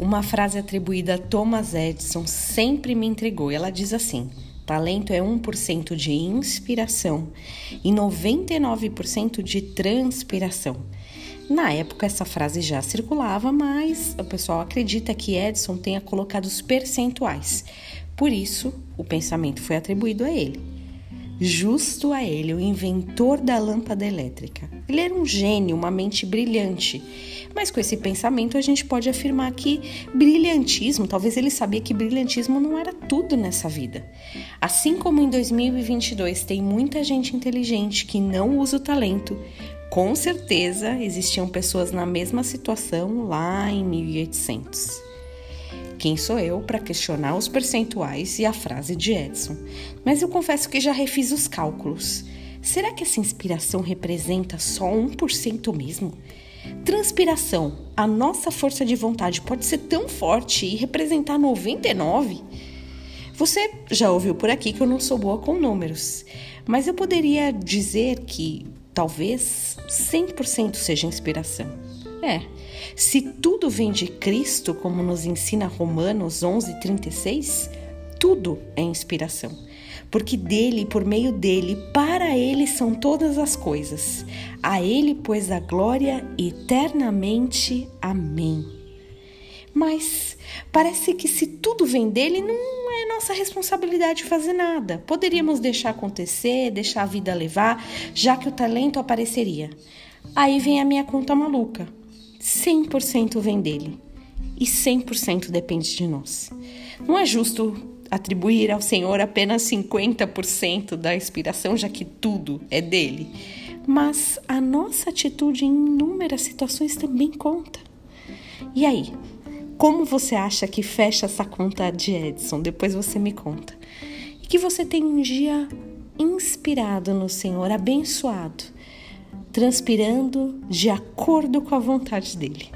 Uma frase atribuída a Thomas Edison sempre me intrigou. Ela diz assim: talento é 1% de inspiração e 99% de transpiração. Na época, essa frase já circulava, mas o pessoal acredita que Edison tenha colocado os percentuais. Por isso, o pensamento foi atribuído a ele. Justo a ele, o inventor da lâmpada elétrica. Ele era um gênio, uma mente brilhante. Mas com esse pensamento a gente pode afirmar que brilhantismo, talvez ele sabia que brilhantismo não era tudo nessa vida. Assim como em 2022 tem muita gente inteligente que não usa o talento, com certeza existiam pessoas na mesma situação lá em 1800. Quem sou eu para questionar os percentuais e a frase de Edson? Mas eu confesso que já refiz os cálculos. Será que essa inspiração representa só 1% mesmo? Transpiração, a nossa força de vontade pode ser tão forte e representar 99? Você já ouviu por aqui que eu não sou boa com números, mas eu poderia dizer que talvez 100% seja inspiração. É, se tudo vem de Cristo, como nos ensina Romanos 11:36, tudo é inspiração, porque dele, por meio dele, para ele são todas as coisas. A ele, pois, a glória eternamente. Amém. Mas parece que se tudo vem dele, não é nossa responsabilidade fazer nada. Poderíamos deixar acontecer, deixar a vida levar, já que o talento apareceria. Aí vem a minha conta maluca. 100% vem dele e 100% depende de nós. Não é justo atribuir ao Senhor apenas 50% da inspiração, já que tudo é dele. Mas a nossa atitude em inúmeras situações também conta. E aí, como você acha que fecha essa conta de Edson? Depois você me conta. E que você tenha um dia inspirado no Senhor, abençoado transpirando de acordo com a vontade dele.